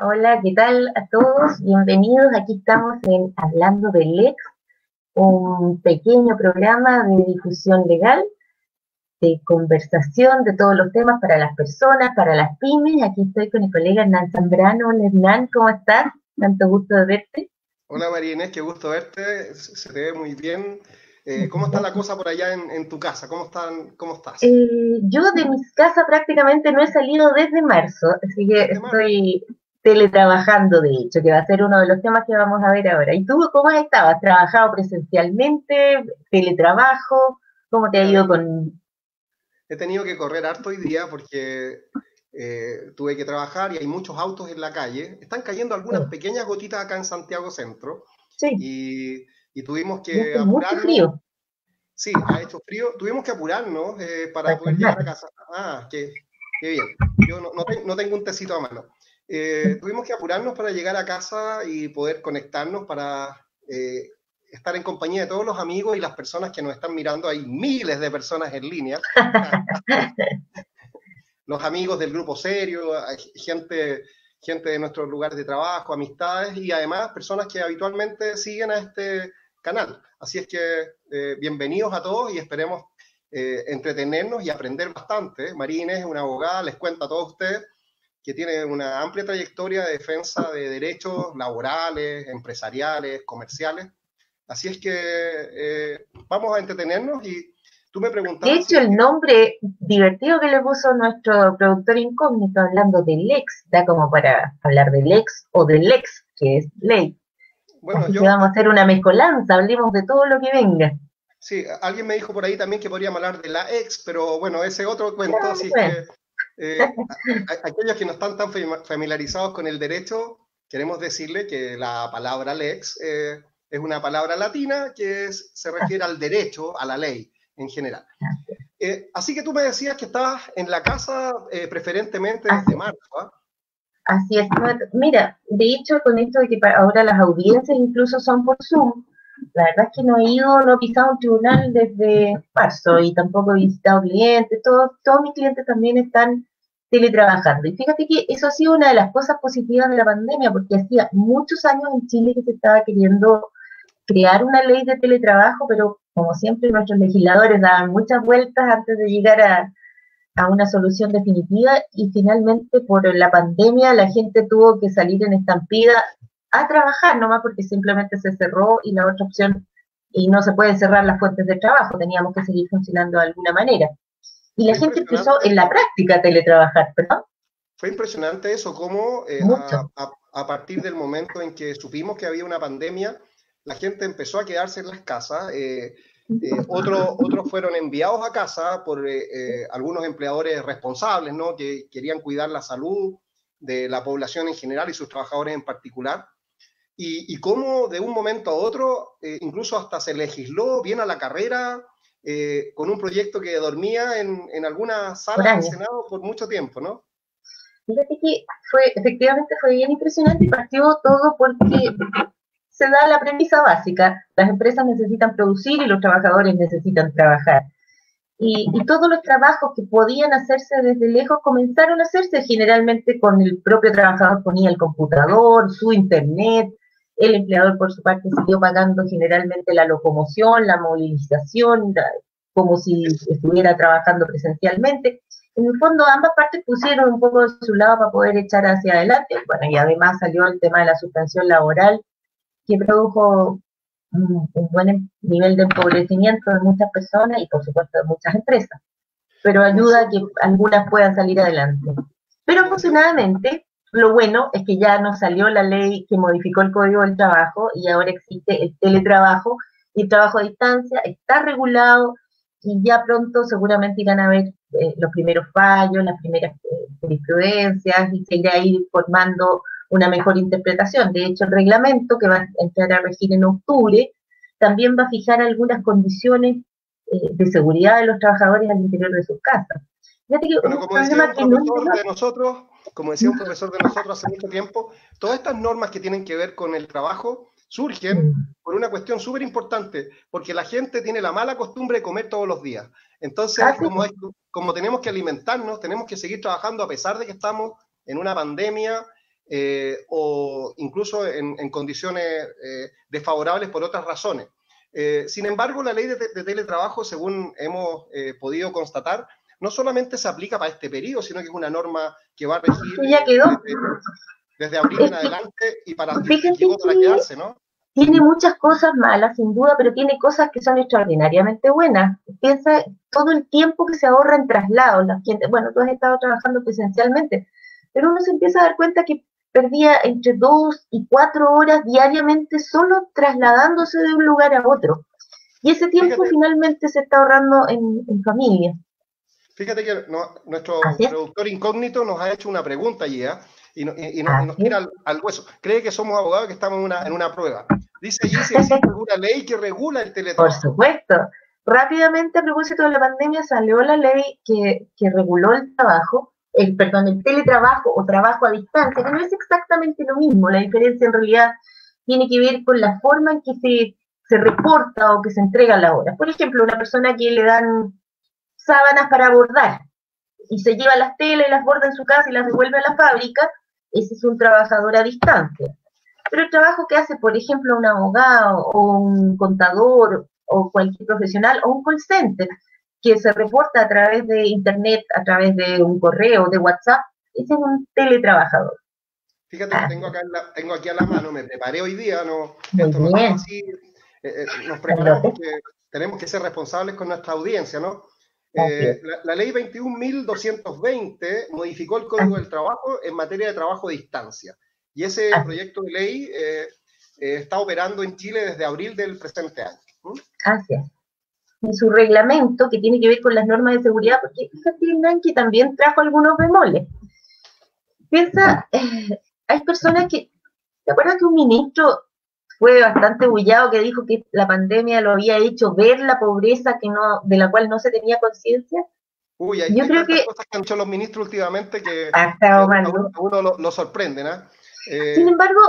Hola, ¿qué tal a todos? Bienvenidos. Aquí estamos en Hablando del Lex, un pequeño programa de difusión legal, de conversación de todos los temas para las personas, para las pymes. Aquí estoy con mi colega Hernán Zambrano. Hola, Hernán, ¿cómo estás? Tanto gusto de verte. Hola María Inés, qué gusto verte. Se te ve muy bien. Eh, ¿Cómo está la cosa por allá en, tu casa? ¿Cómo, están, cómo estás? Eh, yo de mi casa prácticamente no he salido desde marzo, así que estoy teletrabajando, de hecho, que va a ser uno de los temas que vamos a ver ahora. ¿Y tú cómo has estado? ¿Has trabajado presencialmente? ¿Teletrabajo? ¿Cómo te ha ido con...? He tenido que correr harto hoy día porque eh, tuve que trabajar y hay muchos autos en la calle. Están cayendo algunas pequeñas gotitas acá en Santiago Centro. Sí. Y y tuvimos que apurarnos. frío. Sí, ha hecho frío. Tuvimos que apurarnos eh, para poder llegar a casa. Ah, qué, qué bien. Yo no, no, tengo un tecito a mano. Eh, tuvimos que apurarnos para llegar a casa y poder conectarnos para eh, estar en compañía de todos los amigos y las personas que nos están mirando. Hay miles de personas en línea. los amigos del grupo serio, gente, gente de nuestros lugares de trabajo, amistades y además personas que habitualmente siguen a este canal. Así es que eh, bienvenidos a todos y esperemos eh, entretenernos y aprender bastante. María es una abogada, les cuento a todos ustedes que tiene una amplia trayectoria de defensa de derechos laborales, empresariales, comerciales. Así es que eh, vamos a entretenernos y tú me preguntas. De hecho, el nombre divertido que le puso nuestro productor incógnito hablando del ex, da como para hablar del ex o del ex, que es ley. Bueno, yo, vamos a hacer una mezcolanza, hablemos de todo lo que venga. Sí, alguien me dijo por ahí también que podríamos hablar de la ex, pero bueno, ese otro cuento, así que eh, aquellos que no están tan familiarizados con el derecho, queremos decirle que la palabra lex eh, es una palabra latina que se refiere al derecho, a la ley en general. Eh, así que tú me decías que estabas en la casa preferentemente desde marzo. ¿ah? Así es. Mira, de hecho, con esto de que ahora las audiencias incluso son por Zoom, la verdad es que no he ido, no he pisado un tribunal desde marzo y tampoco he visitado clientes, todos, todos mis clientes también están teletrabajando. Y fíjate que eso ha sido una de las cosas positivas de la pandemia, porque hacía muchos años en Chile que se estaba queriendo crear una ley de teletrabajo, pero como siempre nuestros legisladores daban muchas vueltas antes de llegar a, a una solución definitiva y finalmente por la pandemia la gente tuvo que salir en estampida a trabajar, nomás porque simplemente se cerró y la otra opción, y no se pueden cerrar las fuentes de trabajo, teníamos que seguir funcionando de alguna manera. Y la gente empezó en la práctica a teletrabajar, ¿perdón? Fue impresionante eso, cómo eh, a, partir del momento en que supimos que había una pandemia, la gente empezó a quedarse en las casas. Eh, eh, otros, otros fueron enviados a casa por eh, eh, algunos empleadores responsables, ¿no? Que querían cuidar la salud de la población en general y sus trabajadores en particular. Y, y cómo de un momento a otro, incluso hasta se legisló bien a la carrera, con un proyecto que dormía en, en alguna sala del Senado por mucho tiempo, ¿no? Fíjate que fue, efectivamente fue bien impresionante y partió todo porque se da la premisa básica. Las empresas necesitan producir y los trabajadores necesitan trabajar. Y, todos los trabajos que podían hacerse desde lejos comenzaron a hacerse generalmente con el propio trabajador ponía el computador, su internet, el empleador por su parte siguió pagando generalmente la locomoción, la movilización, como si estuviera trabajando presencialmente. En el fondo ambas partes pusieron un poco de su lado para poder echar hacia adelante. Bueno, y además salió el tema de la suspensión laboral que produjo un, buen nivel de empobrecimiento de muchas personas y por supuesto de muchas empresas, pero ayuda a que algunas puedan salir adelante. Pero afortunadamente, lo bueno es que ya nos salió la ley que modificó el Código del Trabajo y ahora existe el teletrabajo y el trabajo a distancia, está regulado y ya pronto seguramente irán a ver eh, los primeros fallos, las primeras eh, jurisprudencias y se irá a ir formando una mejor interpretación. De hecho, el reglamento que va a entrar a regir en octubre también va a fijar algunas condiciones eh, de seguridad de los trabajadores al interior de sus casas. Bueno, como decía un profesor de nosotros, como decía un profesor de nosotros hace mucho tiempo, todas estas normas que tienen que ver con el trabajo surgen mm. por una cuestión súper importante, porque la gente tiene la mala costumbre de comer todos los días. Entonces, ah, como, como tenemos que alimentarnos, tenemos que seguir trabajando a pesar de que estamos en una pandemia eh, o incluso en, condiciones eh, desfavorables por otras razones. sin embargo, la ley de, teletrabajo, según hemos podido constatar, no solamente se aplica para este periodo, sino que es una norma que va a regir Desde, abril en adelante y para, para quedarse, ¿no? tiene muchas cosas malas, sin duda, pero tiene cosas que son extraordinariamente buenas. Piensa todo el tiempo que se ahorra en traslados. La gente, bueno, tú has estado trabajando presencialmente, pero uno se empieza a dar cuenta que perdía entre dos y cuatro horas diariamente solo trasladándose de un lugar a otro. Y ese tiempo finalmente se está ahorrando en, familia. Fíjate que nuestro productor incógnito nos ha hecho una pregunta allí, ¿eh? y, nos tira al, hueso. Cree que somos abogados que estamos en una, en una prueba. Dice allí si existe alguna ley que regula el teletrabajo. Por supuesto. Rápidamente, a propósito de la pandemia, salió la ley que, que reguló el trabajo, el, perdón, el teletrabajo o trabajo a distancia, que no es exactamente lo mismo. La diferencia en realidad tiene que ver con la forma en que se, se reporta o que se entrega la hora. Por ejemplo, una persona que le dan sábanas para bordar y se lleva las telas y las borda en su casa y las devuelve a la fábrica, ese es un trabajador a distancia. Pero el trabajo que hace, por ejemplo, un abogado o un contador o cualquier profesional o un call center que se reporta a través de internet, a través de un correo, de WhatsApp, ese es un teletrabajador. Fíjate que tengo, acá tengo aquí a la mano, me preparé hoy día, no, esto no así, eh, eh, nos preparamos porque tenemos que ser responsables con nuestra audiencia, ¿no? Eh, la, ley 21.220 modificó el Código del Trabajo en materia de trabajo a distancia. Y ese proyecto de ley eh, eh, está operando en Chile desde abril del presente año. Así es. Y su reglamento, que tiene que ver con las normas de seguridad, porque fíjate, que también trajo algunos bemoles. Piensa, hay personas que, ¿te acuerdas que un ministro fue bastante bullado que dijo que la pandemia lo había hecho ver la pobreza que no, de la cual no se tenía conciencia. Uy, hay, Yo creo que cosas que han hecho los ministros últimamente que, a uno, lo, sorprende, ¿no? Eh, Sin embargo,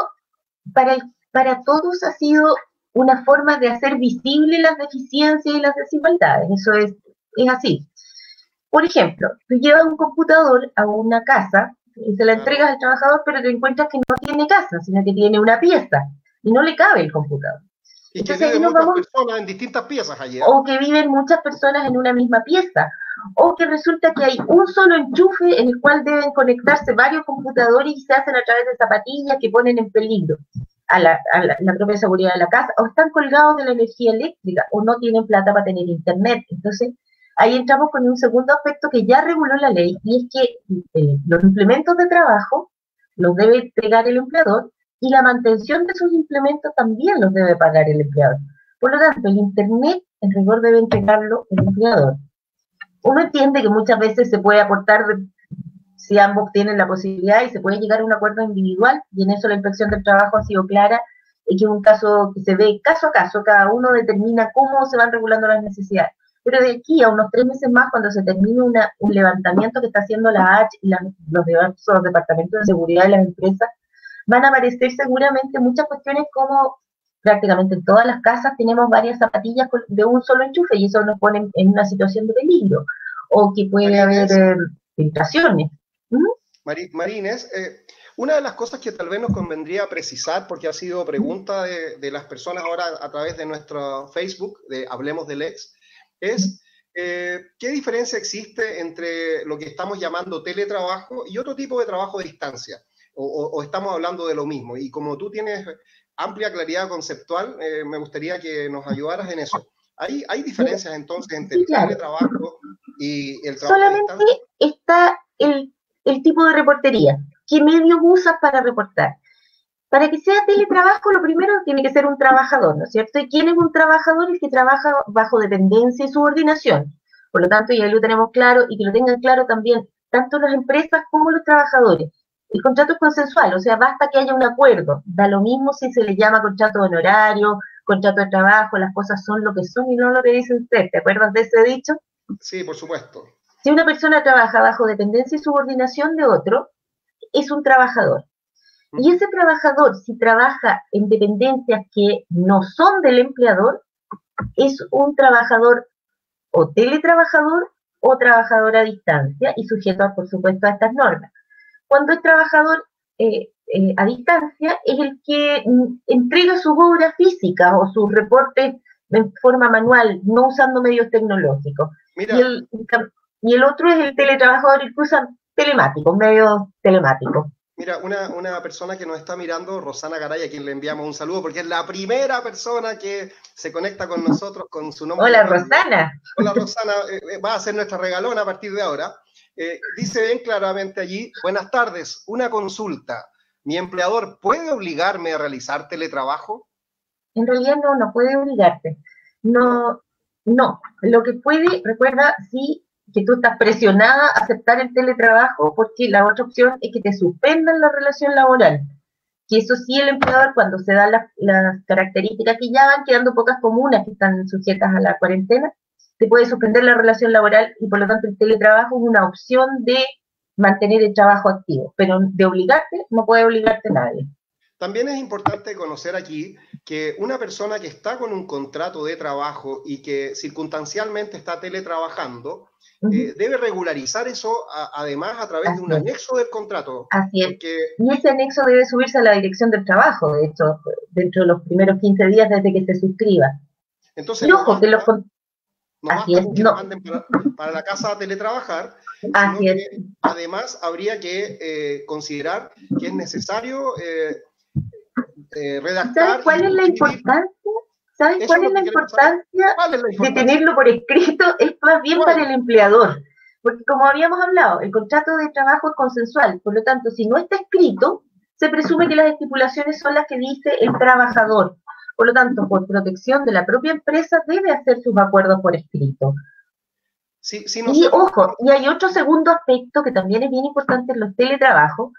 para, para todos ha sido una forma de hacer visible las deficiencias y las desigualdades. Eso es, es así. Por ejemplo, tú llevas un computador a una casa y se la entregas al trabajador, pero te encuentras que no tiene casa, sino que tiene una pieza y no le cabe el computador. Y que viven muchas personas en distintas piezas. ¿eh? O que viven muchas personas en una misma pieza. O que resulta que hay un solo enchufe en el cual deben conectarse varios computadores y se hacen a través de zapatillas que ponen en peligro a la, propia seguridad de la casa. O están colgados de la energía eléctrica o no tienen plata para tener internet. Entonces, ahí entramos con un segundo aspecto que ya reguló la ley y es que eh, los implementos de trabajo los debe entregar el empleador y la mantención de esos implementos también los debe pagar el empleador. Por lo tanto, el Internet en rigor debe entregarlo el empleador. Uno entiende que muchas veces se puede aportar si ambos tienen la posibilidad y se puede llegar a un acuerdo individual y en eso la inspección del trabajo ha sido clara y que es un caso que se ve caso a caso, cada uno determina cómo se van regulando las necesidades. Pero de aquí a unos tres meses más, cuando se termine un levantamiento que está haciendo la H y los diversos departamentos de seguridad de las empresas, van a aparecer seguramente muchas cuestiones como prácticamente en todas las casas tenemos varias zapatillas de un solo enchufe y eso nos pone en una situación de peligro o que puede haber eh, filtraciones. ¿Mm? Marines, eh, una de las cosas que tal vez nos convendría precisar, porque ha sido pregunta de, las personas ahora a través de nuestro Facebook, de Hablemos del Ex, es eh, qué diferencia existe entre lo que estamos llamando teletrabajo y otro tipo de trabajo a distancia o, estamos hablando de lo mismo. Y como tú tienes amplia claridad conceptual, eh, me gustaría que nos ayudaras en eso. ¿Hay, hay diferencias entonces entre el teletrabajo y el trabajo Solamente está el, el tipo de reportería. ¿Qué medios usas para reportar? Para que sea teletrabajo, lo primero tiene que ser un trabajador, ¿no es cierto? ¿Y quién es un trabajador? El que trabaja bajo dependencia y subordinación. Por lo tanto, ya lo tenemos claro y que lo tengan claro también tanto las empresas como los trabajadores. El contrato es consensual, o sea, basta que haya un acuerdo. Da lo mismo si se le llama contrato de honorario, contrato de trabajo, las cosas son lo que son y no lo que dice usted. ¿Te acuerdas de ese dicho? Sí, por supuesto. Si una persona trabaja bajo dependencia y subordinación de otro, es un trabajador. Y ese trabajador, si trabaja en dependencias que no son del empleador, es un trabajador o teletrabajador o trabajador a distancia y sujeto, por supuesto, a estas normas. Cuando el trabajador eh, eh, a distancia es el que mm, entrega sus obras físicas o sus reportes en forma manual, no usando medios tecnológicos. Y, el, y el otro es el teletrabajador que usa telemáticos, medios telemáticos. Mira, una, una, persona que nos está mirando, Rosana Garay, a quien le enviamos un saludo, porque es la primera persona que se conecta con nosotros con su nombre. Hola, Rosana. Hola, Rosana. Eh, eh, va a ser nuestra regalona a partir de ahora. Eh, dice bien claramente allí, buenas tardes, una consulta. ¿Mi empleador puede obligarme a realizar teletrabajo? En realidad no, no puede obligarte. No, no. Lo que puede, recuerda, sí que tú estás presionada a aceptar el teletrabajo porque la otra opción es que te suspendan la relación laboral. Que eso sí, el empleador, cuando se dan las, características que ya van quedando pocas comunas que están sujetas a la cuarentena, te puede suspender la relación laboral y por lo tanto el teletrabajo es una opción de mantener el trabajo activo, pero de obligarte no puede obligarte nadie. También es importante conocer aquí que una persona que está con un contrato de trabajo y que circunstancialmente está teletrabajando, eh, debe regularizar eso además a través de un anexo del contrato. Así es. Y ese anexo debe subirse a la dirección del trabajo, de hecho, dentro de los primeros 15 días desde que se suscriba. Entonces, ojo, que los Así es, no. para, la casa a teletrabajar, Así es. además habría que eh, considerar que es necesario eh, eh, ¿Sabes cuál es la importancia? ¿Sabes cuál, es la importancia de tenerlo por escrito? Es más bien para el empleador. Porque como habíamos hablado, el contrato de trabajo es consensual. Por lo tanto, si no está escrito, se presume que las estipulaciones son las que dice el trabajador. Por lo tanto, por protección de la propia empresa, debe hacer sus acuerdos por escrito. y ojo, y hay otro segundo aspecto que también es bien importante en los teletrabajos,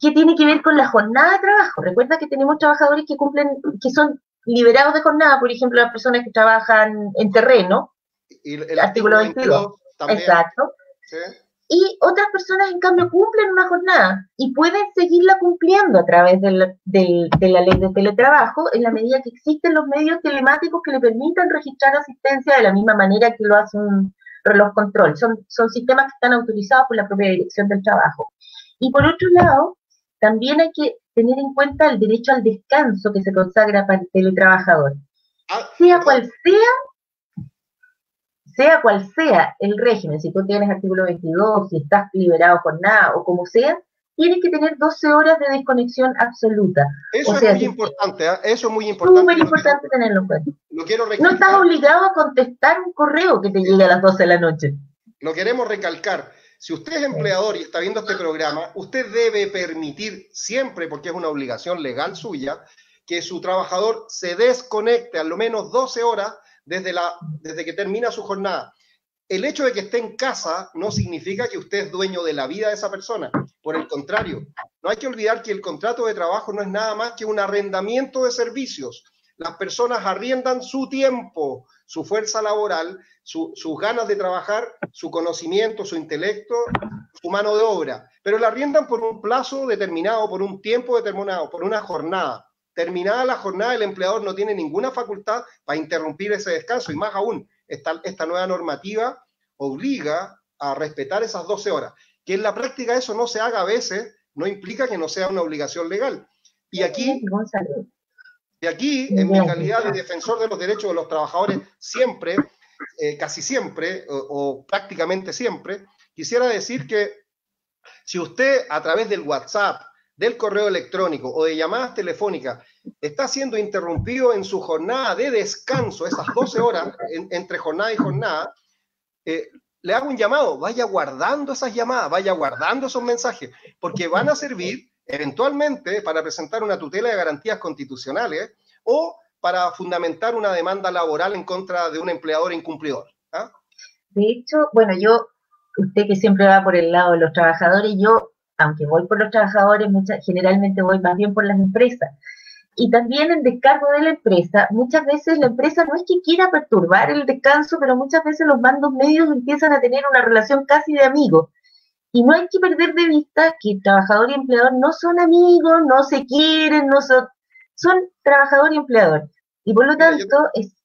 que tiene que ver con la jornada de trabajo. Recuerda que tenemos trabajadores que cumplen, que son liberados de jornada, por ejemplo, las personas que trabajan en terreno, y el, artículo 22, exacto. Y otras personas, en cambio, cumplen una jornada y pueden seguirla cumpliendo a través de la, de la ley de teletrabajo en la medida que existen los medios telemáticos que le permitan registrar asistencia de la misma manera que lo hace un reloj control. Son, son sistemas que están autorizados por la propia dirección del trabajo. Y por otro lado, también hay que tener en cuenta el derecho al descanso que se consagra para el teletrabajador. Ah, sea cual sea, sea cual sea el régimen, si tú tienes artículo 22, si estás liberado por nada o como sea, tienes que tener 12 horas de desconexión absoluta. Eso es muy importante, ¿ah? eso es muy importante. Súper importante tenerlo en cuenta. quiero no estás obligado a contestar un correo que te llegue a las 12 de la noche. Lo queremos recalcar. Si usted es empleador y está viendo este programa, usted debe permitir siempre, porque es una obligación legal suya, que su trabajador se desconecte al menos 12 horas desde, la, desde que termina su jornada. El hecho de que esté en casa no significa que usted es dueño de la vida de esa persona. Por el contrario, no hay que olvidar que el contrato de trabajo no es nada más que un arrendamiento de servicios. Las personas arriendan su tiempo, su fuerza laboral, sus ganas de trabajar, su conocimiento, su intelecto, su mano de obra, pero la arriendan por un plazo determinado, por un tiempo determinado, por una jornada. Terminada la jornada, el empleador no tiene ninguna facultad para interrumpir ese descanso y más aún, esta, nueva normativa obliga a respetar esas 12 horas. Que en la práctica eso no se haga a veces, no implica que no sea una obligación legal. Y aquí, y aquí, en mi calidad de defensor de los derechos de los trabajadores, siempre, eh, casi siempre, o, prácticamente siempre, quisiera decir que si usted a través del WhatsApp, del correo electrónico o de llamadas telefónicas está siendo interrumpido en su jornada de descanso, esas 12 horas entre jornada y jornada, eh, le hago un llamado, vaya guardando esas llamadas, vaya guardando esos mensajes, porque van a servir eventualmente para presentar una tutela de garantías constitucionales o para fundamentar una demanda laboral en contra de un empleador incumplidor. ¿ah? De hecho, bueno, yo, usted que siempre va por el lado de los trabajadores, yo, aunque voy por los trabajadores, generalmente voy más bien por las empresas. Y también en descargo de la empresa, muchas veces la empresa no es que quiera perturbar el descanso, pero muchas veces los mandos medios empiezan a tener una relación casi de amigos. Y no hay que perder de vista que trabajador y empleador no son amigos, no se quieren, no son, son trabajador y empleador. Y por lo tanto, es,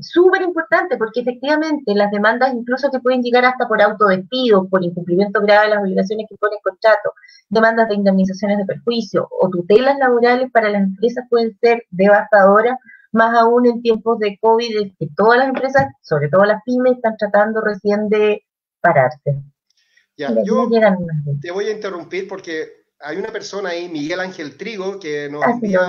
súper importante porque efectivamente las demandas incluso que pueden llegar hasta por autodespido, por incumplimiento grave de las obligaciones que pone el contrato, demandas de indemnizaciones de perjuicio o tutelas laborales para las empresas pueden ser devastadoras, más aún en tiempos de COVID, que todas las empresas, sobre todo las pymes, están tratando recién de pararse. Ya, yo te voy a interrumpir porque hay una persona ahí, Miguel Ángel Trigo, que nos envía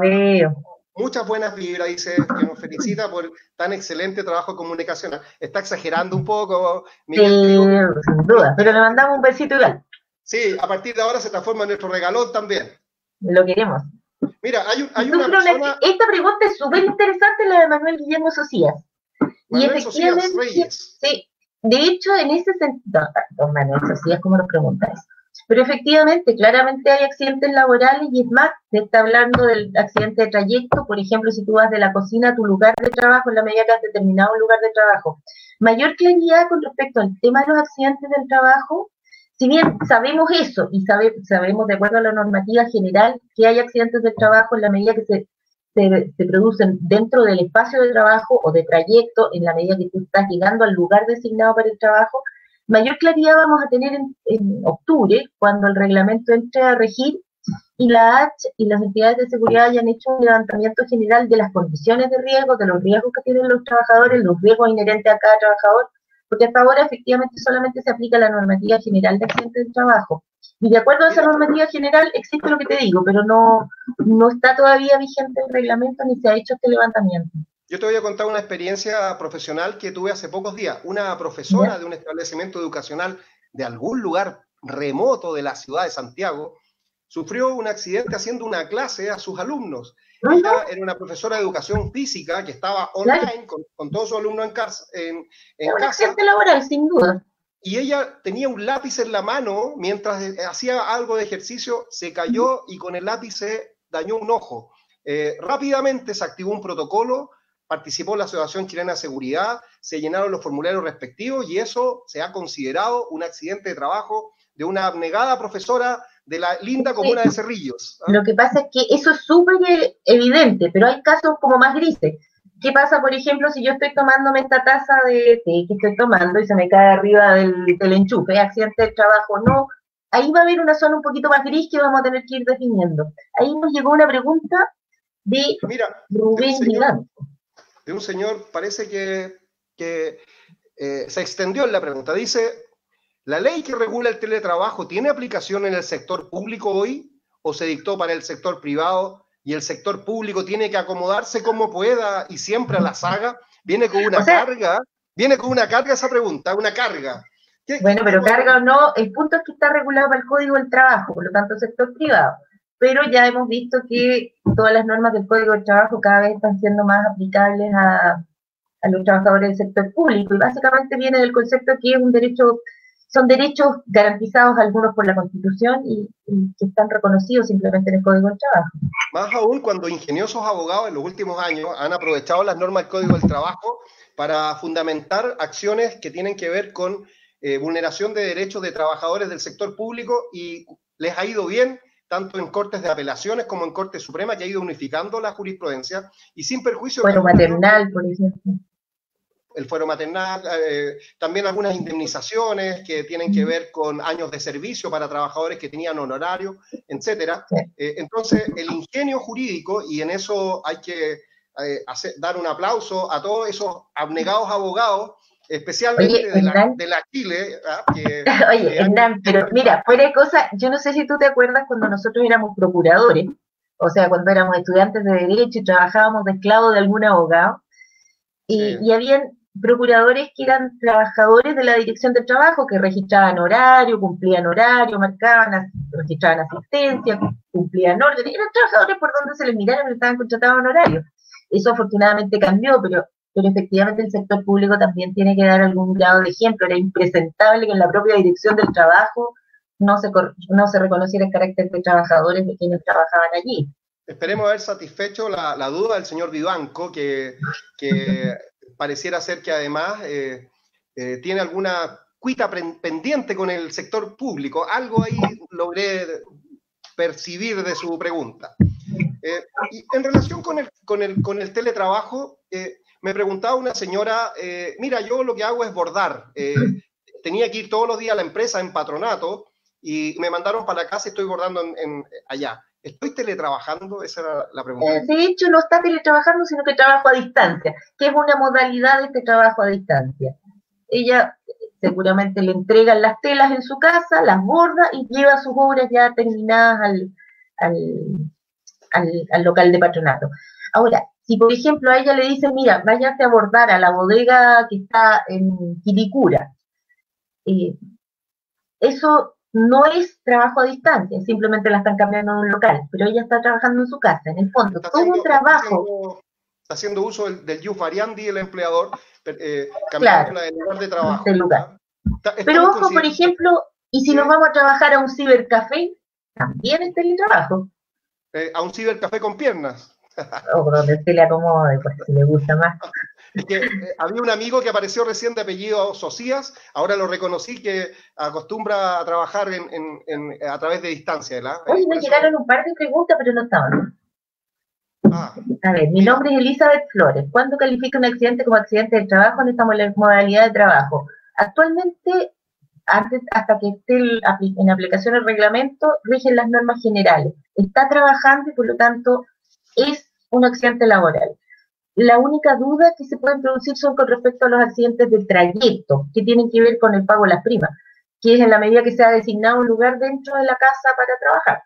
muchas buenas vibras, dice que nos felicita por tan excelente trabajo comunicacional. Está exagerando un poco, Miguel sí, sin duda, pero le mandamos un besito igual. Sí, a partir de ahora se transforma en nuestro regalón también. Lo queremos. Mira, hay, hay una persona... Esta pregunta es súper interesante, la de Manuel Guillermo Socias. Manuel y efectivamente, Reyes. sí, de hecho, en ese sentido, don Manuel Socias, ¿cómo nos preguntas? Pero efectivamente, claramente hay accidentes laborales y es más, se está hablando del accidente de trayecto, por ejemplo, si tú vas de la cocina a tu lugar de trabajo en la medida que has determinado un lugar de trabajo. Mayor claridad con respecto al tema de los accidentes del trabajo, si bien sabemos eso y sabe, sabemos de acuerdo a la normativa general que hay accidentes del trabajo en la medida que se, se, producen dentro del espacio de trabajo o de trayecto, en la medida que tú estás llegando al lugar designado para el trabajo, mayor claridad vamos a tener en, octubre, cuando el reglamento entre a regir y la H y las entidades de seguridad hayan hecho un levantamiento general de las condiciones de riesgo, de los riesgos que tienen los trabajadores, los riesgos inherentes a cada trabajador, porque hasta ahora efectivamente solamente se aplica la normativa general de accidentes del trabajo. Y de acuerdo a esa normativa general existe lo que te digo, pero no, no está todavía vigente el reglamento ni se ha hecho este levantamiento. Yo te voy a contar una experiencia profesional que tuve hace pocos días. Una profesora de un establecimiento educacional de algún lugar remoto de la ciudad de Santiago sufrió un accidente haciendo una clase a sus alumnos. Ella era una profesora de educación física que estaba online con, todos sus alumnos en casa. En, en casa. laboral, sin duda. Y ella tenía un lápiz en la mano mientras hacía algo de ejercicio, se cayó y con el lápiz se dañó un ojo. Eh, rápidamente se activó un protocolo, participó la Asociación Chilena de Seguridad, se llenaron los formularios respectivos y eso se ha considerado un accidente de trabajo de una abnegada profesora de la linda comuna de Cerrillos. ¿ah? Lo que pasa es que eso es súper evidente, pero hay casos como más grises. ¿Qué pasa, por ejemplo, si yo estoy tomándome esta taza de té que estoy tomando y se me cae arriba del, enchufe, accidente de trabajo? No, ahí va a haber una zona un poquito más gris que vamos a tener que ir definiendo. Ahí nos llegó una pregunta de Rubén Viganco. De un señor, parece que, eh, se extendió en la pregunta. Dice, ¿La ley que regula el teletrabajo tiene aplicación en el sector público hoy o se dictó para el sector privado y el sector público tiene que acomodarse como pueda y siempre a la saga? Viene con una carga, viene con una carga esa pregunta, una carga. Bueno, pero carga o no, el punto es que está regulado para el Código del Trabajo, por lo tanto sector privado. Pero ya hemos visto que todas las normas del Código del Trabajo cada vez están siendo más aplicables a, a los trabajadores del sector público y básicamente viene del concepto que es un derecho son derechos garantizados algunos por la Constitución y, que están reconocidos simplemente en el Código del Trabajo. Más aún cuando ingeniosos abogados en los últimos años han aprovechado las normas del Código del Trabajo para fundamentar acciones que tienen que ver con eh, vulneración de derechos de trabajadores del sector público y les ha ido bien tanto en cortes de apelaciones como en Corte Suprema, que ha ido unificando la jurisprudencia y sin perjuicio... Bueno, maternal, por ejemplo. el fuero maternal, eh, también algunas indemnizaciones que tienen que ver con años de servicio para trabajadores que tenían honorario, etcétera. Eh, entonces, el ingenio jurídico, y en eso hay que eh, dar un aplauso a todos esos abnegados abogados, especialmente de, la, Chile. ¿ah? Oye, Hernán, pero mira, fuera de cosa, yo no sé si tú te acuerdas cuando nosotros éramos procuradores, o sea, cuando éramos estudiantes de Derecho y trabajábamos de esclavo de algún abogado, y, y habían procuradores que eran trabajadores de la dirección del trabajo, que registraban horario, cumplían horario, marcaban, registraban asistencia, cumplían orden, eran trabajadores por donde se les miraron estaban contratados en horario. Eso afortunadamente cambió, pero, pero efectivamente el sector público también tiene que dar algún grado de ejemplo. Era impresentable que en la propia dirección del trabajo no se, no se reconociera el carácter de trabajadores de quienes trabajaban allí. Esperemos haber satisfecho la, la duda del señor Vivanco, que, que pareciera ser que además eh, eh, tiene alguna cuita pendiente con el sector público. Algo ahí logré percibir de su pregunta. Eh, y en relación con el, con el, con el teletrabajo, me preguntaba una señora, eh, mira, yo lo que hago es bordar. Eh, tenía que ir todos los días a la empresa en patronato y me mandaron para casa y estoy bordando en, allá. ¿Estoy teletrabajando? Esa era la pregunta. Eh, de hecho, no está teletrabajando, sino que trabajo a distancia, que es una modalidad de este trabajo a distancia. Ella seguramente le entregan las telas en su casa, las borda y lleva sus obras ya terminadas al, al, local de patronato. Ahora, si por ejemplo a ella le dicen, mira, váyase a bordar a la bodega que está en Quilicura, eh, eso no es trabajo a distancia, simplemente la están cambiando de un local, pero ella está trabajando en su casa, en el fondo, todo un trabajo. Está haciendo, uso del, del variandi el empleador, eh, cambiando el lugar de trabajo. pero ojo, por ejemplo, y si nos vamos a trabajar a un cibercafé, también es teletrabajo. Eh, a un cibercafé con piernas. O donde se le acomode, pues si le gusta más. Es que eh, había un amigo que apareció recién de apellido Socias, ahora lo reconocí que acostumbra a trabajar en, a través de distancia. ¿verdad? Oye, me llegaron un par de preguntas, pero no estaban. Ah, a ver, mi nombre es Elizabeth Flores. ¿Cuándo califica un accidente como accidente de trabajo en esta modalidad de trabajo? Actualmente, antes, hasta que esté en aplicación el reglamento, rigen las normas generales. Está trabajando y por lo tanto es un accidente laboral. La única duda que se pueden producir son con respecto a los accidentes de trayecto, que tienen que ver con el pago de las primas, que es en la medida que se ha designado un lugar dentro de la casa para trabajar.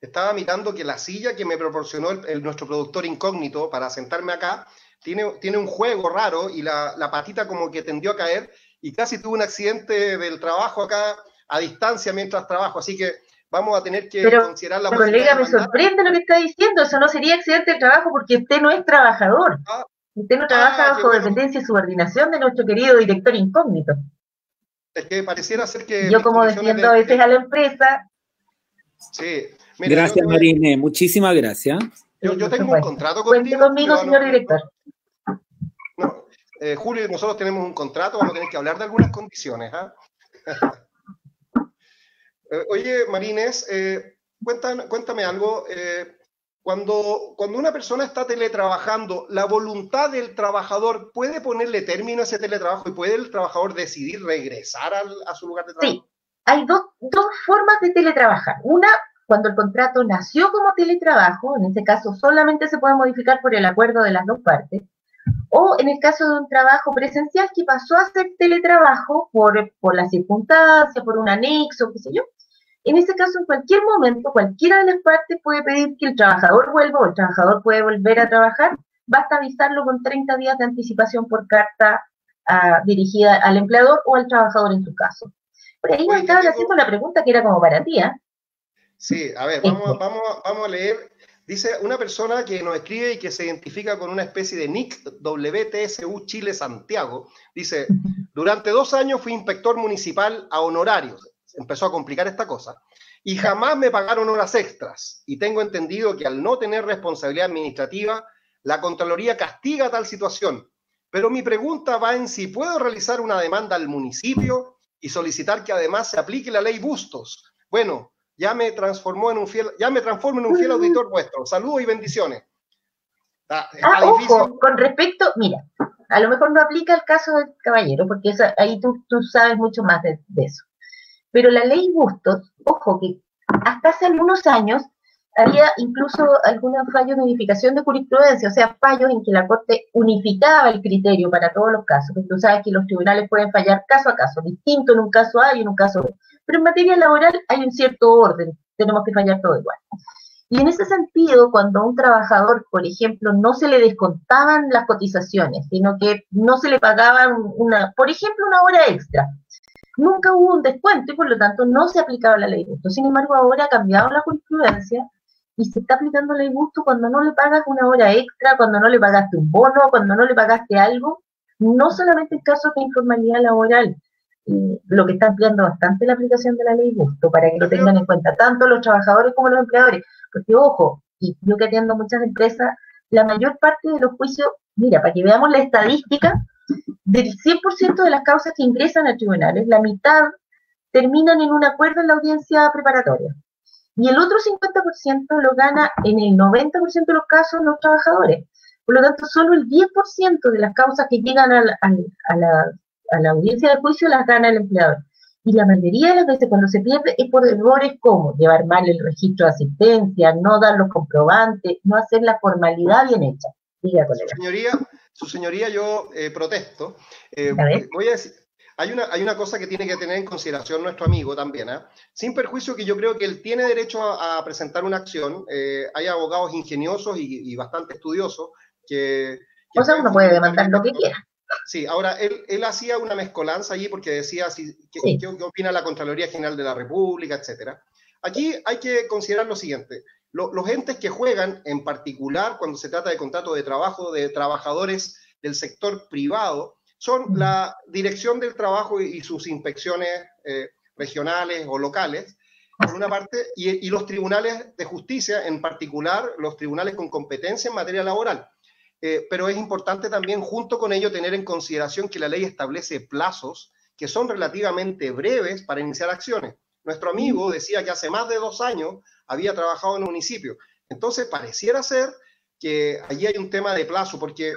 Estaba mirando que la silla que me proporcionó el, nuestro productor incógnito para sentarme acá tiene, un juego raro y la, la patita como que tendió a caer y casi tuve un accidente del trabajo acá a distancia mientras trabajo, así que vamos a tener que considerar la colega, me sorprende lo que está diciendo, eso no sería accidente de trabajo porque usted no es trabajador. Ah. usted no trabaja ah, bajo dependencia y subordinación de nuestro querido director incógnito. Es que pareciera ser que... Yo como defiendo a veces a la empresa... Sí. gracias, Marine. Muchísimas gracias. Yo, tengo un contrato contigo. conmigo, señor director. No, eh, Julio, nosotros tenemos un contrato, vamos a tener que hablar de algunas condiciones. ¿ah? Eh, oye, Marines, eh, cuéntame, algo. Eh, cuando, cuando una persona está teletrabajando, ¿la voluntad del trabajador puede ponerle término a ese teletrabajo y puede el trabajador decidir regresar a su lugar de trabajo? Sí, hay dos, dos formas de teletrabajar. Una, cuando el contrato nació como teletrabajo, en este caso solamente se puede modificar por el acuerdo de las dos partes, o en el caso de un trabajo presencial que pasó a ser teletrabajo por, por la circunstancia, por un anexo, qué sé yo, en ese caso, en cualquier momento, cualquiera de las partes puede pedir que el trabajador vuelva o el trabajador puede volver a trabajar. Basta avisarlo con 30 días de anticipación por carta ah, dirigida al empleador o al trabajador en su caso. Por ahí nos estaban haciendo la pregunta que era como para ti. ¿ah? Sí, a ver, vamos, vamos, vamos a leer. Dice una persona que nos escribe y que se identifica con una especie de NIC WTSU Chile Santiago. Dice, durante dos años fui inspector municipal a honorarios empezó a complicar esta cosa. Y jamás me pagaron horas extras. Y tengo entendido que al no tener responsabilidad administrativa, la Contraloría castiga tal situación. Pero mi pregunta va en si puedo realizar una demanda al municipio y solicitar que además se aplique la ley Bustos. Bueno, ya me transformó en un fiel, ya me transformo en un fiel auditor vuestro. Saludos y bendiciones. ah, ojo, con respecto, mira, a lo mejor no aplica el caso del caballero, porque ahí tú, tú, sabes mucho más de eso. Pero la ley Bustos, ojo que hasta hace algunos años había incluso algunos fallos de unificación de jurisprudencia, o sea, fallos en que la Corte unificaba el criterio para todos los casos, tú sabes que los tribunales pueden fallar caso a caso, distinto en un caso A y en un caso B. Pero en materia laboral hay un cierto orden, tenemos que fallar todo igual. Y en ese sentido, cuando a un trabajador, por ejemplo, no se le descontaban las cotizaciones, sino que no se le pagaban una, por ejemplo, una hora extra, nunca hubo un descuento y por lo tanto no se aplicaba la ley gusto. Sin embargo, ahora ha cambiado la jurisprudencia y se está aplicando la ley gusto cuando no le pagas una hora extra, cuando no le pagaste un bono, cuando no le pagaste algo, no solamente en casos de informalidad laboral, lo que está ampliando bastante la aplicación de la ley gusto, para que lo tengan en cuenta tanto los trabajadores como los empleadores, porque ojo, y yo que atiendo muchas empresas, la mayor parte de los juicios, mira, para que veamos la estadística, del 100% de las causas que ingresan a tribunales, la mitad terminan en un acuerdo en la audiencia preparatoria. Y el otro 50% lo gana en el 90% de los casos los trabajadores. Por lo tanto, solo el 10% de las causas que llegan a la, a, la, a la audiencia de juicio las gana el empleador. Y la mayoría de las veces cuando se pierde es por errores como llevar mal el registro de asistencia, no dar los comprobantes, no hacer la formalidad bien hecha. Diga, colega. Su señoría, su señoría yo eh, protesto. Eh, voy a decir, hay una, hay una cosa que tiene que tener en consideración nuestro amigo también, ¿eh? sin perjuicio que yo creo que él tiene derecho a, presentar una acción. hay abogados ingeniosos y, bastante estudiosos que... que o sea, uno puede demandar lo que quiera. Sí, ahora él, él hacía una mezcolanza allí porque decía si, qué, opina la Contraloría General de la República, etcétera. Aquí hay que considerar lo siguiente. los entes que juegan, en particular cuando se trata de contrato de trabajo de trabajadores del sector privado, son la Dirección del Trabajo y, sus inspecciones eh, regionales o locales, por una parte, y, y, los tribunales de justicia, en particular los tribunales con competencia en materia laboral. Eh, pero es importante también junto con ello tener en consideración que la ley establece plazos que son relativamente breves para iniciar acciones. Nuestro amigo decía que hace más de dos años había trabajado en un municipio. Entonces, pareciera ser que allí hay un tema de plazo, porque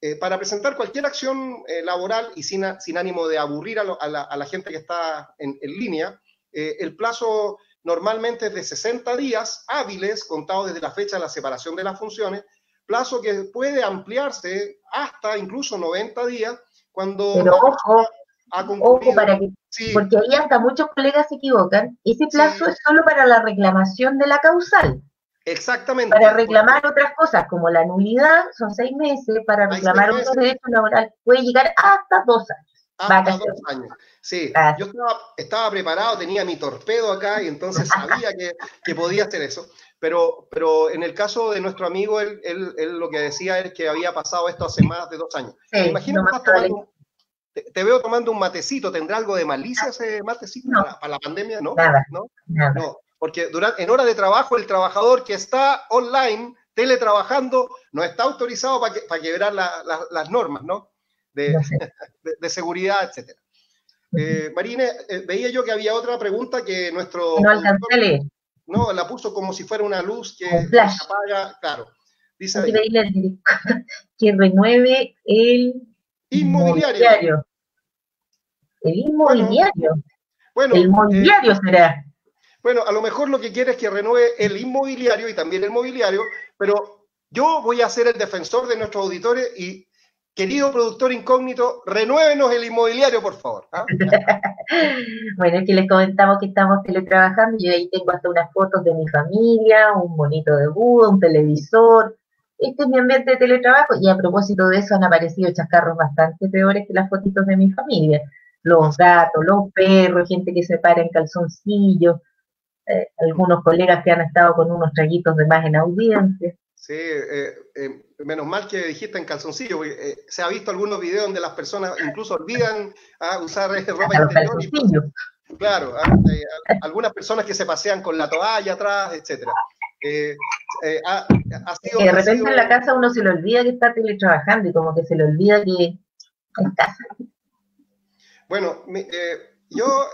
eh, para presentar cualquier acción eh, laboral y sin, sin, ánimo de aburrir a, la, gente que está en, en línea, el plazo normalmente es de 60 días hábiles, contados desde la fecha de la separación de las funciones, plazo que puede ampliarse hasta incluso 90 días cuando Pero ojo, ojo para que, porque ahí hasta muchos colegas se equivocan, ese plazo es solo para la reclamación de la causal. Exactamente. Para reclamar otras cosas, como la nulidad, son seis meses, para reclamar otros derechos laborales puede llegar hasta dos años. Hasta dos años. Sí, ah. yo estaba, preparado, tenía mi torpedo acá y entonces sabía que, que podía hacer eso. Pero, pero en el caso de nuestro amigo, él, él, lo que decía es que había pasado esto hace más de dos años. Imagino que te, veo tomando un matecito, ¿tendrá algo de malicia ese matecito para, la pandemia? ¿No? ¿No? no. Porque durante, en hora de trabajo el trabajador que está online, teletrabajando, no está autorizado para, que, para quebrar las normas, ¿no? De, de, seguridad, etcétera. Eh, Marine, eh, veía yo que había otra pregunta que nuestro... No alcancé a leer. No, la puso como si fuera una luz que se apaga, claro. Dice ahí, que renueve el inmobiliario. El inmobiliario. Bueno, el inmobiliario eh, será. Bueno, a lo mejor lo que quiere es que renueve el inmobiliario y también el mobiliario, pero yo voy a ser el defensor de nuestros auditores y Querido productor incógnito, renuévenos el inmobiliario, por favor. ¿ah? bueno, es que les comentamos que estamos teletrabajando. Yo ahí tengo hasta unas fotos de mi familia, un bonito de Buda, un televisor. Este es mi ambiente de teletrabajo. Y a propósito de eso, han aparecido chascarros bastante peores que las fotitos de mi familia. Los gatos, los perros, gente que se para en calzoncillos, eh, algunos colegas que han estado con unos traguitos de más en audiencia. Sí, eh, eh, menos mal que dijiste en calzoncillo, porque eh, se ha visto algunos videos donde las personas incluso olvidan ah, usar ropa interior. claro, ah, algunas personas que se pasean con la toalla atrás, etcétera. Ha, de repente en la casa uno se le olvida que está teletrabajando y como que se le olvida que está. Bueno, yo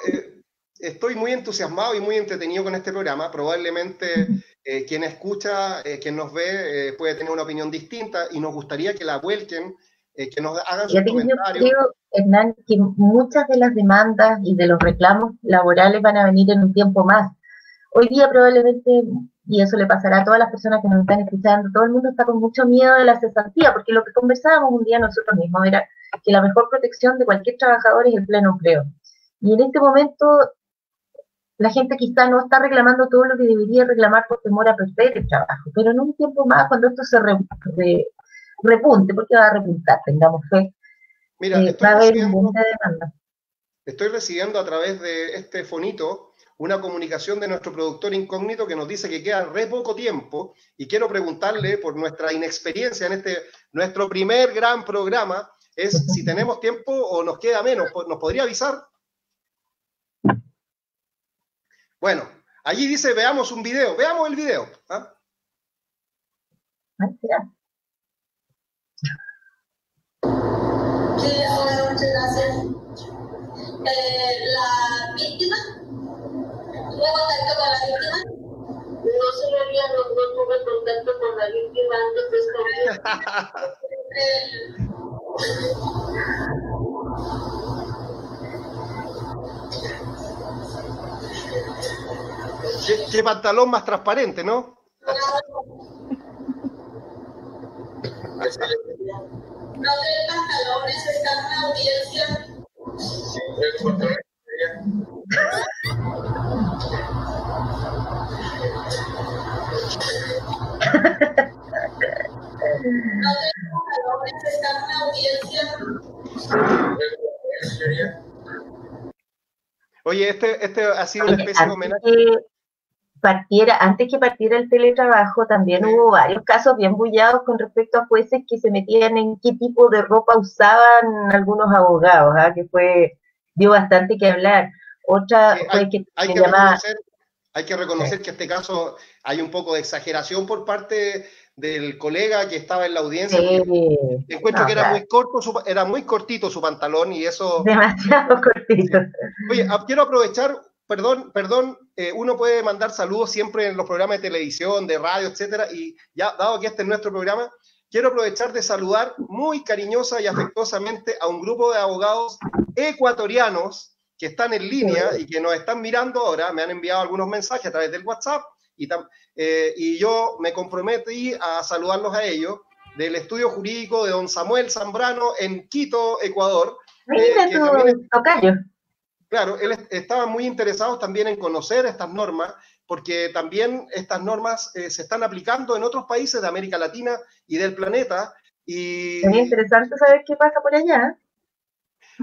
estoy muy entusiasmado y muy entretenido con este programa. Probablemente eh, quien escucha, eh, quien nos ve, eh, puede tener una opinión distinta y nos gustaría que la vuelquen, que nos hagan sus comentarios. Yo creo, Hernán, que muchas de las demandas y de los reclamos laborales van a venir en un tiempo más. Hoy día probablemente, y eso le pasará a todas las personas que nos están escuchando, todo el mundo está con mucho miedo de la cesantía, porque lo que conversábamos un día nosotros mismos era que la mejor protección de cualquier trabajador es el pleno empleo. Y en este momento la gente quizá no está reclamando todo lo que debería reclamar por temor a perder el trabajo, pero en un tiempo más, cuando esto se repunte, porque va a repuntar, tengamos fe, Mira, eh, va a haber demanda. Estoy recibiendo a través de este fonito una comunicación de nuestro productor incógnito que nos dice que queda re poco tiempo y quiero preguntarle por nuestra inexperiencia en este, nuestro primer gran programa, es si tenemos tiempo o nos queda menos, ¿nos podría avisar? Bueno, allí dice, veamos un video. Veamos el video. ¿ah? Sí, muchas gracias. Eh, la víctima, tuve contacto con la víctima. No, señoría, no, no tuve contacto con la víctima antes de esta ¿Qué, pantalón más transparente, ¿no? No de pantalones, está en una audiencia. Sí, no de pantalones, está en una audiencia. Oye, este, este ha sido una especie de homenaje partiera, antes que partiera el teletrabajo, también hubo varios casos bien bullados con respecto a jueces que se metían en qué tipo de ropa usaban algunos abogados, ¿ah? que fue, dio bastante que hablar. Otra fue que, hay, que reconocer, hay que reconocer que este caso hay un poco de exageración por parte del colega que estaba en la audiencia. Encuentro que era muy corto, era muy cortito su pantalón y eso. Demasiado cortito. Oye, quiero aprovechar perdón, perdón, eh, uno puede mandar saludos siempre en los programas de televisión, de radio, etcétera, y ya, dado que este es nuestro programa, quiero aprovechar de saludar muy cariñosa y afectuosamente a un grupo de abogados ecuatorianos que están en línea y que nos están mirando ahora, me han enviado algunos mensajes a través del WhatsApp y, eh, y yo me comprometí a saludarlos a ellos del estudio jurídico de don Samuel Zambrano en Quito, Ecuador. Mira eh, tocayo. Claro, él estaba muy interesado también en conocer estas normas, porque también estas normas eh, se están aplicando en otros países de América Latina y del planeta. Y, es interesante saber qué pasa por allá.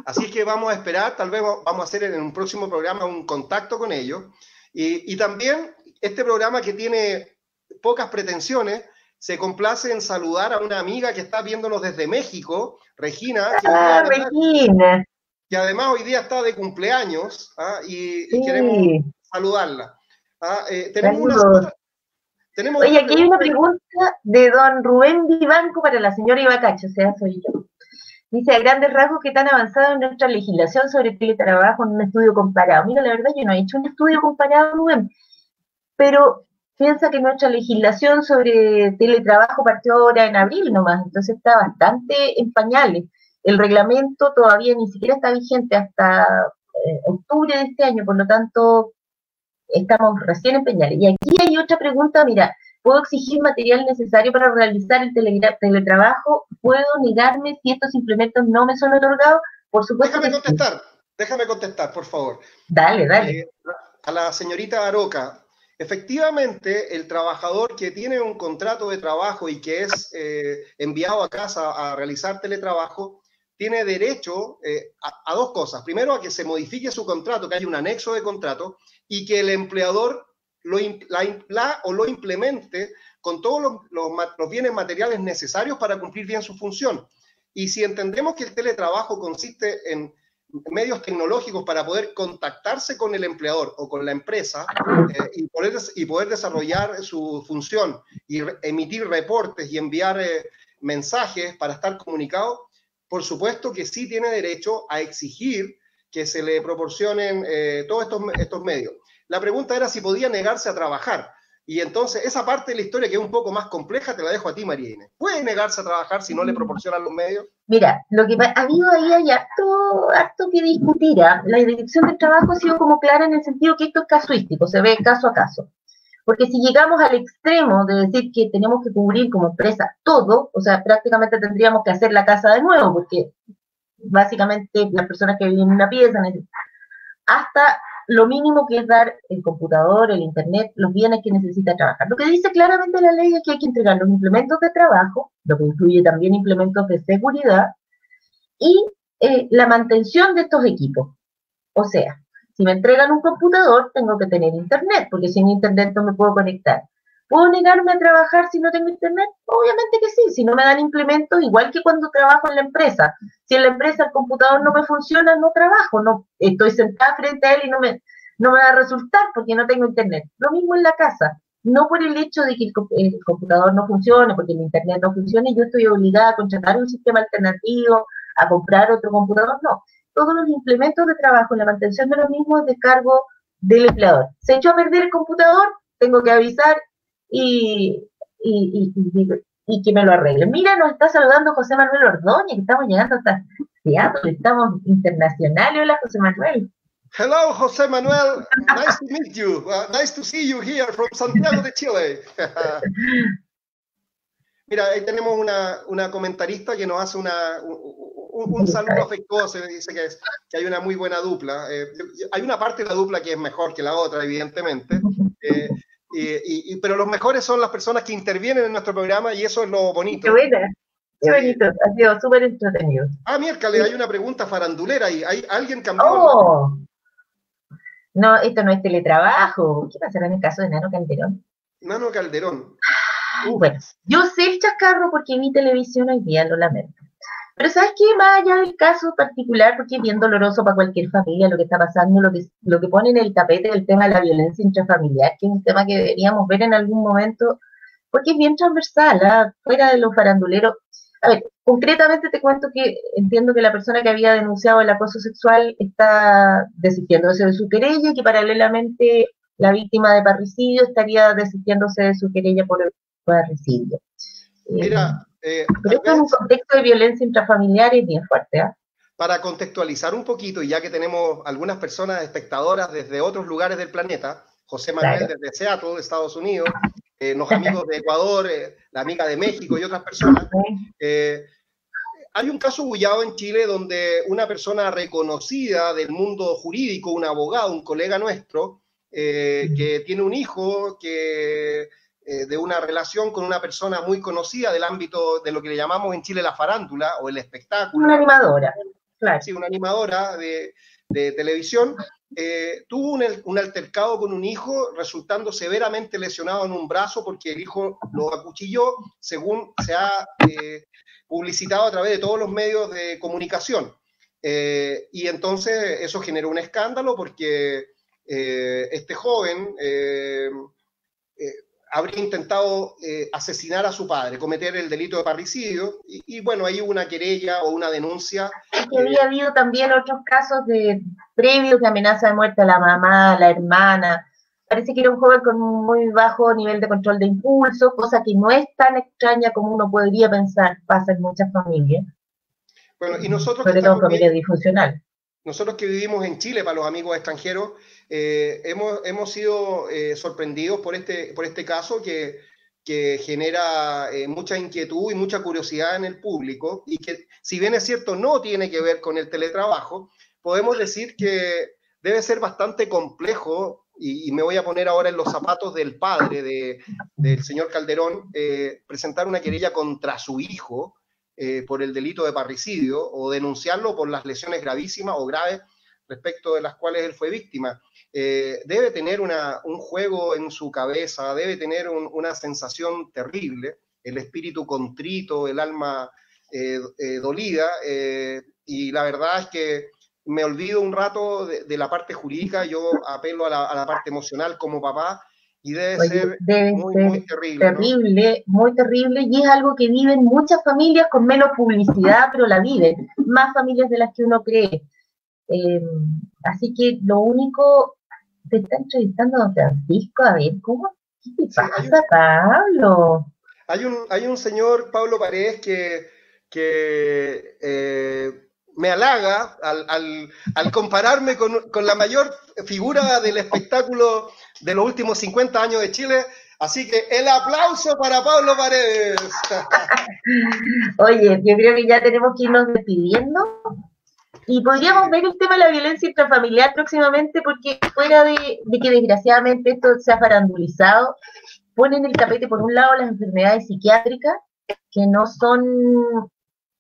Así que vamos a esperar, tal vez vamos a hacer en un próximo programa un contacto con ellos. Y, también este programa que tiene pocas pretensiones, se complace en saludar a una amiga que está viéndonos desde México, Regina. Ah, Regina que además hoy día está de cumpleaños ¿ah? y, queremos saludarla. ¿ah? Eh, tenemos una, tenemos Oye, aquí hay una pregunta de don Rubén Vivanco para la señora Ibacacho, o sea, soy yo. Dice, a grandes rasgos, ¿qué tan avanzado en nuestra legislación sobre teletrabajo en un estudio comparado? Mira, la verdad, yo no he hecho un estudio comparado, Rubén, pero piensa que nuestra legislación sobre teletrabajo partió ahora en abril nomás, entonces está bastante en pañales. El reglamento todavía ni siquiera está vigente hasta eh, octubre de este año, por lo tanto, estamos recién en Peñales. Y aquí hay otra pregunta, mira, ¿puedo exigir material necesario para realizar el teletrabajo? ¿Puedo negarme si estos implementos no me son otorgados? Por supuesto déjame contestar, déjame contestar, por favor. Dale, dale. Eh, a la señorita Aroca, efectivamente, el trabajador que tiene un contrato de trabajo y que es eh, enviado a casa a realizar teletrabajo, tiene derecho eh, a, dos cosas. Primero, a que se modifique su contrato, que haya un anexo de contrato y que el empleador lo, la, o lo implemente con todos los, los, bienes materiales necesarios para cumplir bien su función. Y si entendemos que el teletrabajo consiste en medios tecnológicos para poder contactarse con el empleador o con la empresa eh, y, poder, desarrollar su función y emitir reportes y enviar eh, mensajes para estar comunicado, por supuesto que sí tiene derecho a exigir que se le proporcionen eh, todos estos, estos medios. La pregunta era si podía negarse a trabajar. Y entonces esa parte de la historia que es un poco más compleja te la dejo a ti, María Inés. ¿Puede negarse a trabajar si no le proporcionan los medios? Mira, lo que ha habido ahí hay harto, harto que discutir. ¿ah? La dirección del trabajo ha sido como clara en el sentido que esto es casuístico, se ve caso a caso. Porque si llegamos al extremo de decir que tenemos que cubrir como empresa todo, o sea, prácticamente tendríamos que hacer la casa de nuevo, porque básicamente las personas que viven en una pieza necesitan hasta lo mínimo que es dar el computador, el internet, los bienes que necesita trabajar. Lo que dice claramente la ley es que hay que entregar los implementos de trabajo, lo que incluye también implementos de seguridad, y eh, la mantención de estos equipos. O sea, si me entregan un computador, tengo que tener internet, porque sin internet no me puedo conectar. ¿Puedo negarme a trabajar si no tengo internet? Obviamente que sí, si no me dan implementos, igual que cuando trabajo en la empresa. Si en la empresa el computador no me funciona, no trabajo, no estoy sentada frente a él y no me, no me va a resultar porque no tengo internet. Lo mismo en la casa. No por el hecho de que el, computador no funcione, porque el internet no funcione, yo estoy obligada a contratar un sistema alternativo, a comprar otro computador, no todos los implementos de trabajo y la mantención de los mismos de cargo del empleador. Se echó a perder el computador, tengo que avisar y, y que me lo arregle. Mira, nos está saludando José Manuel Ordóñez, estamos llegando hasta Seattle, estamos internacionales. Hola, José Manuel. Hello, José Manuel. Nice to meet you. Uh, nice to see you here from Santiago de Chile. Mira, ahí tenemos una, una, comentarista que nos hace una, un, saludo afectuoso. Dice que, que, hay una muy buena dupla. Eh, hay una parte de la dupla que es mejor que la otra, evidentemente. Eh, y, pero los mejores son las personas que intervienen en nuestro programa y eso es lo bonito. Qué buena. Qué bonito, ha sido súper entretenido. Ah, miércoles, hay una pregunta farandulera ahí. ¿Hay alguien cambió? Oh. No, esto no es teletrabajo. ¿Qué pasará en el caso de Nano Calderón? Nano Calderón. Uh, bueno, yo sé el chascarro porque mi televisión hoy día lo lamento. Pero ¿sabes qué? Más allá del caso particular, porque es bien doloroso para cualquier familia lo que está pasando, lo que, lo que pone en el tapete del tema de la violencia intrafamiliar, que es un tema que deberíamos ver en algún momento, porque es bien transversal, ¿ah? fuera de los faranduleros. A ver, concretamente te cuento que entiendo que la persona que había denunciado el acoso sexual está desistiéndose de su querella y que paralelamente la víctima de parricidio estaría desistiéndose de su querella por parricidio. Mira, eh, Pero esto en un contexto de violencia intrafamiliar es bien fuerte. ¿eh? Para contextualizar un poquito, y ya que tenemos algunas personas espectadoras desde otros lugares del planeta, José Manuel desde Seattle, Estados Unidos, eh, los amigos de Ecuador, eh, la amiga de México y otras personas. hay un caso bullado en Chile donde una persona reconocida del mundo jurídico, un abogado, un colega nuestro, que tiene un hijo que eh, de una relación con una persona muy conocida del ámbito de lo que le llamamos en Chile la farándula o el espectáculo. Una animadora, claro. Sí, una animadora de, televisión. Eh, tuvo un, altercado con un hijo, resultando severamente lesionado en un brazo porque el hijo lo acuchilló, según se ha eh, publicitado a través de todos los medios de comunicación. y entonces eso generó un escándalo porque este joven habría intentado eh, asesinar a su padre, cometer el delito de parricidio, y, bueno, ahí hubo una querella o una denuncia. que había habido también otros casos de previos de amenaza de muerte a la mamá, a la hermana. Parece que era un joven con muy bajo nivel de control de impulso, cosa que no es tan extraña como uno podría pensar, pasa en muchas familias. Bueno, y nosotros... Sobre todo familias disfuncionales. Nosotros que vivimos en Chile, para los amigos extranjeros, eh, hemos, hemos, sido eh, sorprendidos por este, por este caso que, que genera eh, mucha inquietud y mucha curiosidad en el público y que, si bien es cierto, no tiene que ver con el teletrabajo, podemos decir que debe ser bastante complejo, y, me voy a poner ahora en los zapatos del padre de, del señor Calderón, presentar una querella contra su hijo por el delito de parricidio o denunciarlo por las lesiones gravísimas o graves respecto de las cuales él fue víctima. Eh, debe tener un juego en su cabeza, debe tener una sensación terrible, el espíritu contrito, el alma eh, eh, dolida, y la verdad es que me olvido un rato de, la parte jurídica, yo apelo a la, parte emocional como papá, y debe ser muy, terrible. Terrible, muy terrible, y es algo que viven muchas familias con menos publicidad, pero la viven, más familias de las que uno cree. así que lo único te está entrevistando don Francisco, a ver, ¿cómo? ¿Qué te pasa, Pablo? Hay un, hay un señor, Pablo Paredes, que, que eh, me halaga al, compararme con, la mayor figura del espectáculo de los últimos 50 años de Chile. Así que el aplauso para Pablo Paredes. Oye, yo creo que ya tenemos que irnos despidiendo. Y podríamos ver el tema de la violencia intrafamiliar próximamente porque fuera de, que desgraciadamente esto se ha farandulizado, ponen el tapete por un lado las enfermedades psiquiátricas, que no son,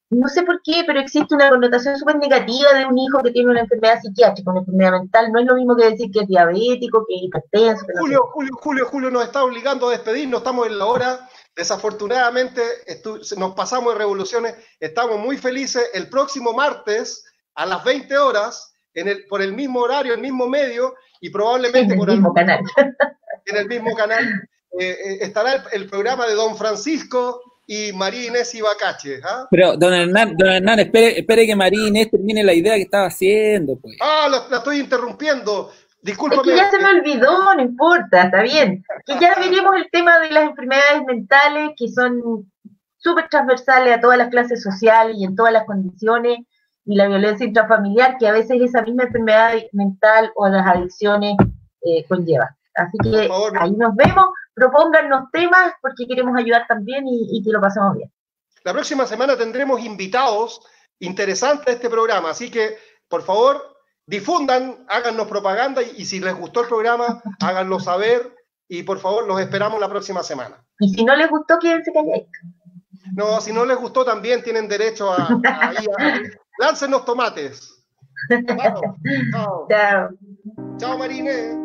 no sé por qué, pero existe una connotación súper negativa de un hijo que tiene una enfermedad psiquiátrica, una enfermedad mental. No es lo mismo que decir que es diabético, que es hipertenso. Julio, Julio, Julio, Julio nos está obligando a despedirnos, estamos en la hora. Desafortunadamente nos pasamos de revoluciones, estamos muy felices. El próximo martes a las 20 horas, en el, por el mismo horario, el mismo medio, y probablemente en el mismo canal. En el mismo canal eh, eh, estará el, programa de Don Francisco y María Inés Ibacache. ¿ah? Pero, don Hernán, don Hernán espere, espere que María Inés termine la idea que estaba haciendo. Pues. Ah, la, estoy interrumpiendo. Discúlpame. Es que ya se me olvidó, no importa, está bien. Que ya veremos el tema de las enfermedades mentales, que son súper transversales a todas las clases sociales y en todas las condiciones, y la violencia intrafamiliar que a veces esa misma enfermedad mental o las adicciones eh, conlleva. Así que ahí nos vemos, propóngannos temas porque queremos ayudar también y, que lo pasemos bien. La próxima semana tendremos invitados interesantes a este programa, así que por favor difundan, háganos propaganda y, y si les gustó el programa, háganlo saber y por favor los esperamos la próxima semana. Y si no les gustó, quédense callados. No, si no les gustó también tienen derecho a, a, láncenos tomates. Chao. Chao, Marine.